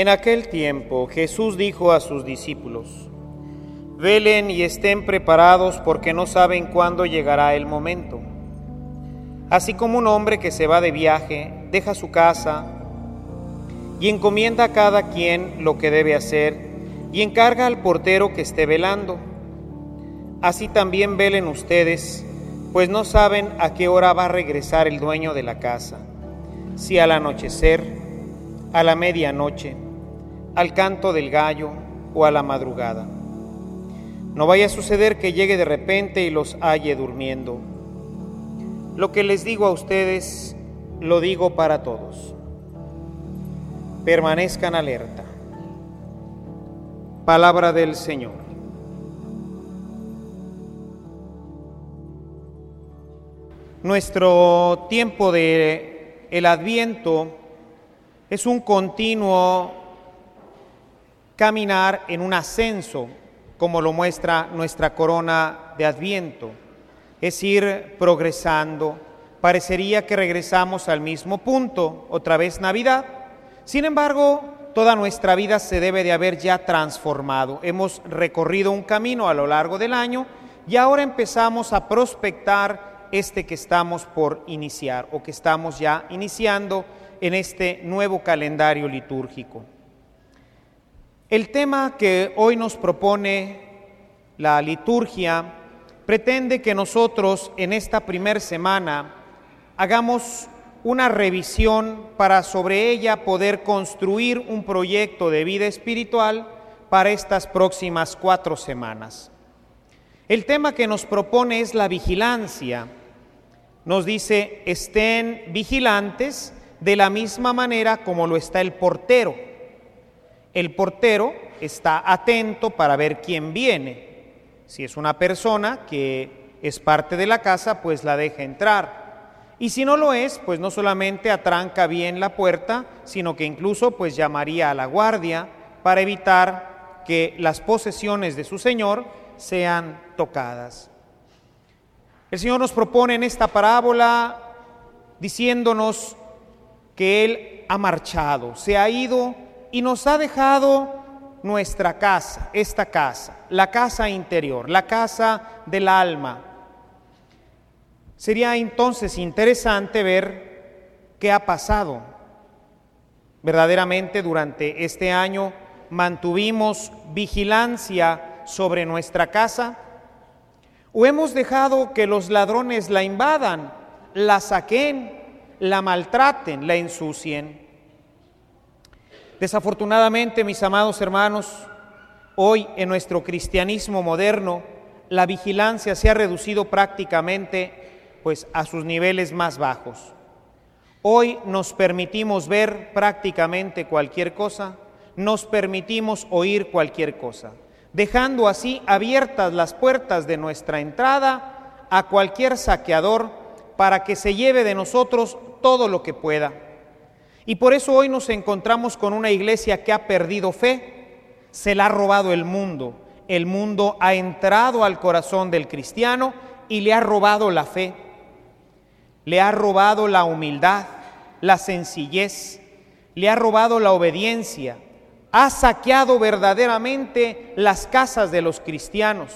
En aquel tiempo Jesús dijo a sus discípulos, Velen y estén preparados porque no saben cuándo llegará el momento. Así como un hombre que se va de viaje, deja su casa y encomienda a cada quien lo que debe hacer y encarga al portero que esté velando. Así también velen ustedes, pues no saben a qué hora va a regresar el dueño de la casa, si al anochecer, a la medianoche, al canto del gallo o a la madrugada. No vaya a suceder que llegue de repente y los halle durmiendo. Lo que les digo a ustedes, lo digo para todos. Permanezcan alerta. Palabra del Señor. Nuestro tiempo de el Adviento es un continuo caminar en un ascenso, como lo muestra nuestra corona de Adviento, es ir progresando. Parecería que regresamos al mismo punto, otra vez Navidad. Sin embargo, toda nuestra vida se debe de haber ya transformado. Hemos recorrido un camino a lo largo del año y ahora empezamos a prospectar este que estamos por iniciar o que estamos ya iniciando en este nuevo calendario litúrgico. El tema que hoy nos propone la liturgia pretende que nosotros en esta primera semana hagamos una revisión para sobre ella poder construir un proyecto de vida espiritual para estas próximas cuatro semanas. El tema que nos propone es la vigilancia. Nos dice, estén vigilantes de la misma manera como lo está el portero. El portero está atento para ver quién viene. Si es una persona que es parte de la casa, pues la deja entrar. Y si no lo es, pues no solamente atranca bien la puerta, sino que incluso pues llamaría a la guardia para evitar que las posesiones de su Señor sean tocadas. El Señor nos propone en esta parábola diciéndonos que Él ha marchado, se ha ido y nos ha dejado nuestra casa, esta casa, la casa interior, la casa del alma. Sería entonces interesante ver qué ha pasado. Verdaderamente durante este año mantuvimos vigilancia sobre nuestra casa o hemos dejado que los ladrones la invadan, la saquen, la maltraten, la ensucien. Desafortunadamente, mis amados hermanos, hoy en nuestro cristianismo moderno, la vigilancia se ha reducido prácticamente pues a sus niveles más bajos. Hoy nos permitimos ver prácticamente cualquier cosa, nos permitimos oír cualquier cosa, dejando así abiertas las puertas de nuestra entrada a cualquier saqueador para que se lleve de nosotros todo lo que pueda. Y por eso hoy nos encontramos con una iglesia que ha perdido fe, se la ha robado el mundo. El mundo ha entrado al corazón del cristiano y le ha robado la fe, le ha robado la humildad, la sencillez, le ha robado la obediencia, ha saqueado verdaderamente las casas de los cristianos.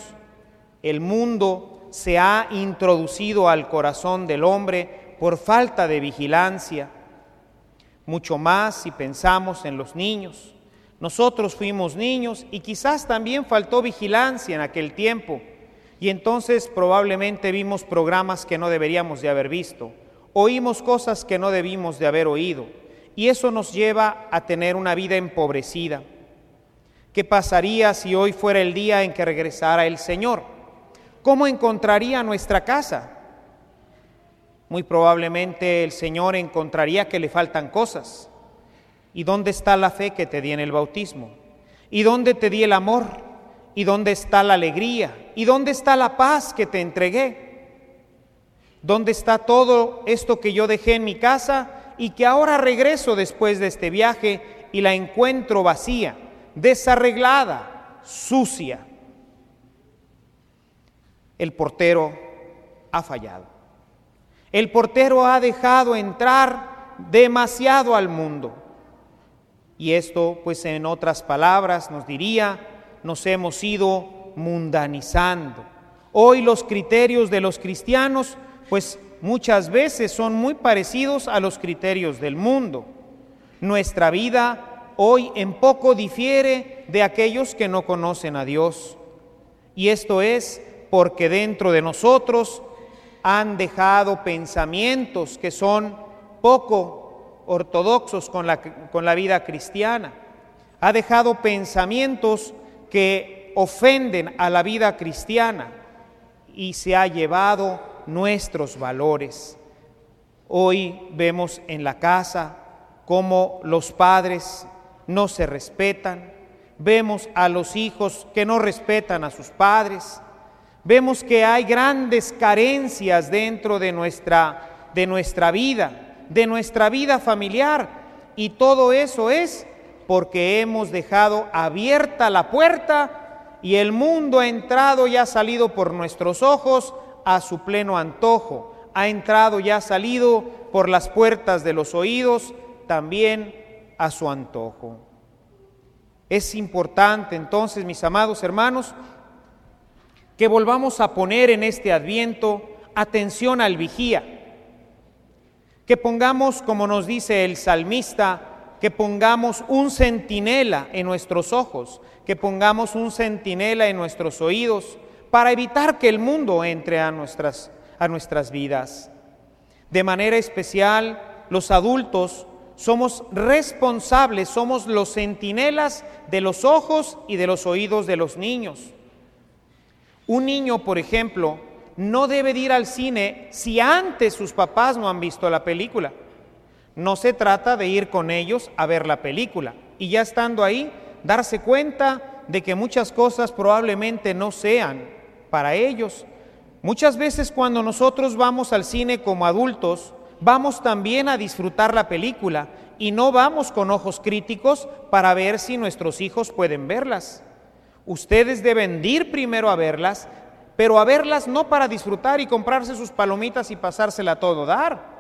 El mundo se ha introducido al corazón del hombre por falta de vigilancia mucho más si pensamos en los niños. Nosotros fuimos niños y quizás también faltó vigilancia en aquel tiempo y entonces probablemente vimos programas que no deberíamos de haber visto, oímos cosas que no debimos de haber oído y eso nos lleva a tener una vida empobrecida. ¿Qué pasaría si hoy fuera el día en que regresara el Señor? ¿Cómo encontraría nuestra casa? Muy probablemente el Señor encontraría que le faltan cosas. ¿Y dónde está la fe que te di en el bautismo? ¿Y dónde te di el amor? ¿Y dónde está la alegría? ¿Y dónde está la paz que te entregué? ¿Dónde está todo esto que yo dejé en mi casa y que ahora regreso después de este viaje y la encuentro vacía, desarreglada, sucia? El portero ha fallado. El portero ha dejado entrar demasiado al mundo. Y esto, pues en otras palabras, nos diría, nos hemos ido mundanizando. Hoy los criterios de los cristianos, pues muchas veces son muy parecidos a los criterios del mundo. Nuestra vida hoy en poco difiere de aquellos que no conocen a Dios. Y esto es porque dentro de nosotros han dejado pensamientos que son poco ortodoxos con la, con la vida cristiana. Ha dejado pensamientos que ofenden a la vida cristiana y se ha llevado nuestros valores. Hoy vemos en la casa cómo los padres no se respetan, vemos a los hijos que no respetan a sus padres, vemos que hay grandes carencias dentro de nuestra, de nuestra vida de nuestra vida familiar. Y todo eso es porque hemos dejado abierta la puerta y el mundo ha entrado y ha salido por nuestros ojos a su pleno antojo. Ha entrado y ha salido por las puertas de los oídos también a su antojo. Es importante entonces, mis amados hermanos, que volvamos a poner en este adviento atención al vigía que pongamos, como nos dice el salmista, que pongamos un centinela en nuestros ojos, que pongamos un centinela en nuestros oídos, para evitar que el mundo entre a nuestras, a nuestras vidas. De manera especial, los adultos somos responsables, somos los centinelas de los ojos y de los oídos de los niños. Un niño, por ejemplo, no debe ir al cine si antes sus papás no han visto la película. No se trata de ir con ellos a ver la película y ya estando ahí, darse cuenta de que muchas cosas probablemente no sean para ellos. Muchas veces cuando nosotros vamos al cine como adultos, vamos también a disfrutar la película y no vamos con ojos críticos para ver si nuestros hijos pueden verlas. Ustedes deben ir primero a verlas pero a verlas no para disfrutar y comprarse sus palomitas y pasársela a todo dar,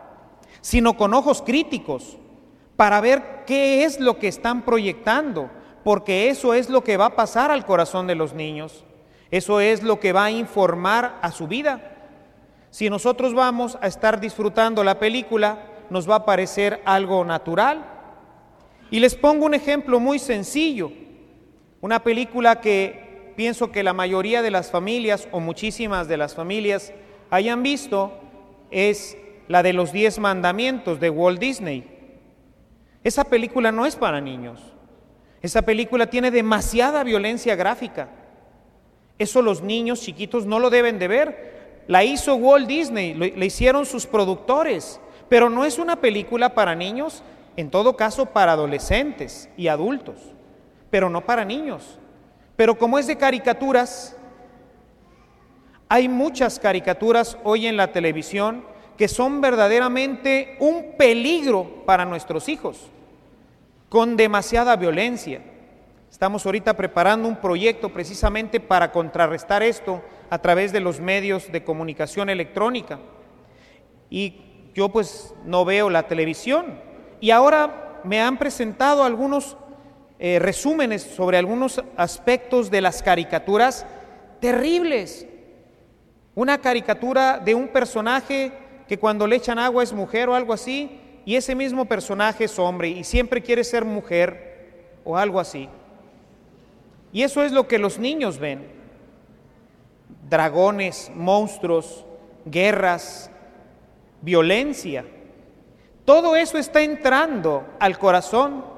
sino con ojos críticos, para ver qué es lo que están proyectando, porque eso es lo que va a pasar al corazón de los niños, eso es lo que va a informar a su vida. Si nosotros vamos a estar disfrutando la película, nos va a parecer algo natural. Y les pongo un ejemplo muy sencillo, una película que pienso que la mayoría de las familias o muchísimas de las familias hayan visto es la de los diez mandamientos de Walt Disney. Esa película no es para niños. Esa película tiene demasiada violencia gráfica. Eso los niños chiquitos no lo deben de ver. La hizo Walt Disney, le hicieron sus productores, pero no es una película para niños, en todo caso para adolescentes y adultos, pero no para niños. Pero como es de caricaturas, hay muchas caricaturas hoy en la televisión que son verdaderamente un peligro para nuestros hijos, con demasiada violencia. Estamos ahorita preparando un proyecto precisamente para contrarrestar esto a través de los medios de comunicación electrónica. Y yo pues no veo la televisión. Y ahora me han presentado algunos eh, resúmenes sobre algunos aspectos de las caricaturas terribles. Una caricatura de un personaje que cuando le echan agua es mujer o algo así, y ese mismo personaje es hombre y siempre quiere ser mujer o algo así. Y eso es lo que los niños ven. Dragones, monstruos, guerras, violencia. Todo eso está entrando al corazón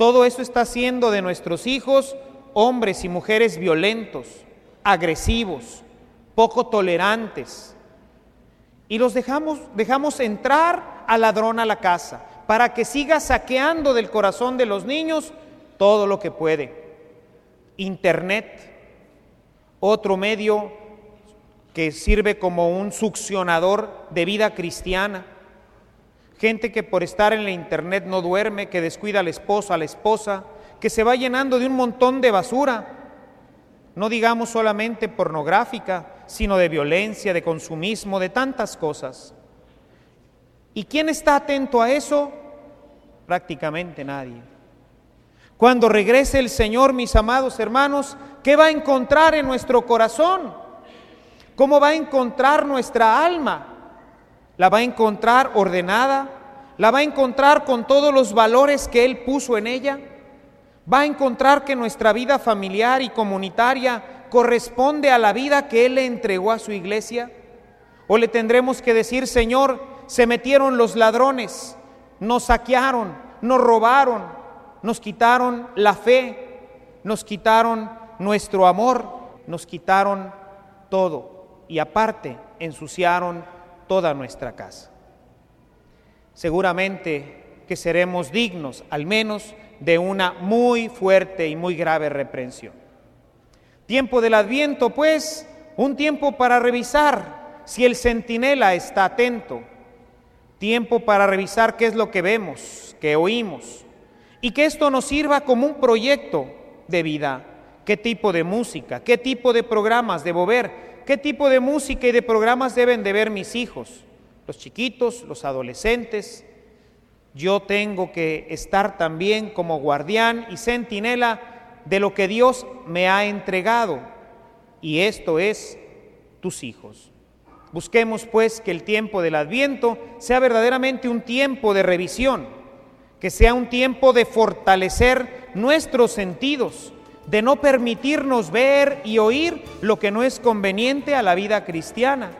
todo eso está haciendo de nuestros hijos hombres y mujeres violentos, agresivos, poco tolerantes. Y los dejamos, dejamos entrar al ladrón a la casa para que siga saqueando del corazón de los niños todo lo que puede. Internet, otro medio que sirve como un succionador de vida cristiana. Gente que por estar en la internet no duerme, que descuida al esposo, a la esposa, que se va llenando de un montón de basura, no digamos solamente pornográfica, sino de violencia, de consumismo, de tantas cosas. ¿Y quién está atento a eso? Prácticamente nadie. Cuando regrese el Señor, mis amados hermanos, ¿qué va a encontrar en nuestro corazón? ¿Cómo va a encontrar nuestra alma? ¿La va a encontrar ordenada? ¿La va a encontrar con todos los valores que Él puso en ella? ¿Va a encontrar que nuestra vida familiar y comunitaria corresponde a la vida que Él le entregó a su iglesia? ¿O le tendremos que decir, Señor, se metieron los ladrones, nos saquearon, nos robaron, nos quitaron la fe, nos quitaron nuestro amor, nos quitaron todo? y aparte ensuciaron toda nuestra casa. Seguramente que seremos dignos al menos de una muy fuerte y muy grave reprensión. Tiempo del adviento, pues, un tiempo para revisar si el centinela está atento, tiempo para revisar qué es lo que vemos, que oímos, y que esto nos sirva como un proyecto de vida, qué tipo de música, qué tipo de programas debo ver, ¿Qué tipo de música y de programas deben de ver mis hijos? Los chiquitos, los adolescentes. Yo tengo que estar también como guardián y centinela de lo que Dios me ha entregado. Y esto es tus hijos. Busquemos pues que el tiempo del adviento sea verdaderamente un tiempo de revisión, que sea un tiempo de fortalecer nuestros sentidos, de no permitirnos ver y oír lo que no es conveniente a la vida cristiana,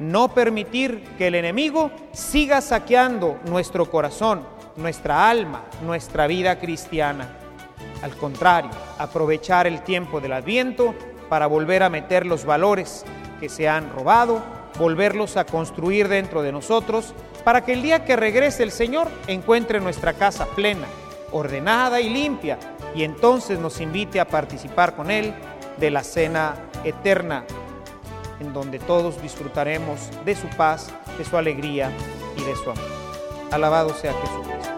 no permitir que el enemigo siga saqueando nuestro corazón, nuestra alma, nuestra vida cristiana. Al contrario, aprovechar el tiempo del adviento para volver a meter los valores que se han robado, volverlos a construir dentro de nosotros, para que el día que regrese el Señor encuentre nuestra casa plena, ordenada y limpia, y entonces nos invite a participar con Él de la cena eterna, en donde todos disfrutaremos de su paz, de su alegría y de su amor. Alabado sea Jesucristo.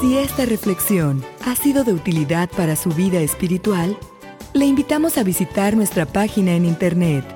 Si esta reflexión ha sido de utilidad para su vida espiritual, le invitamos a visitar nuestra página en internet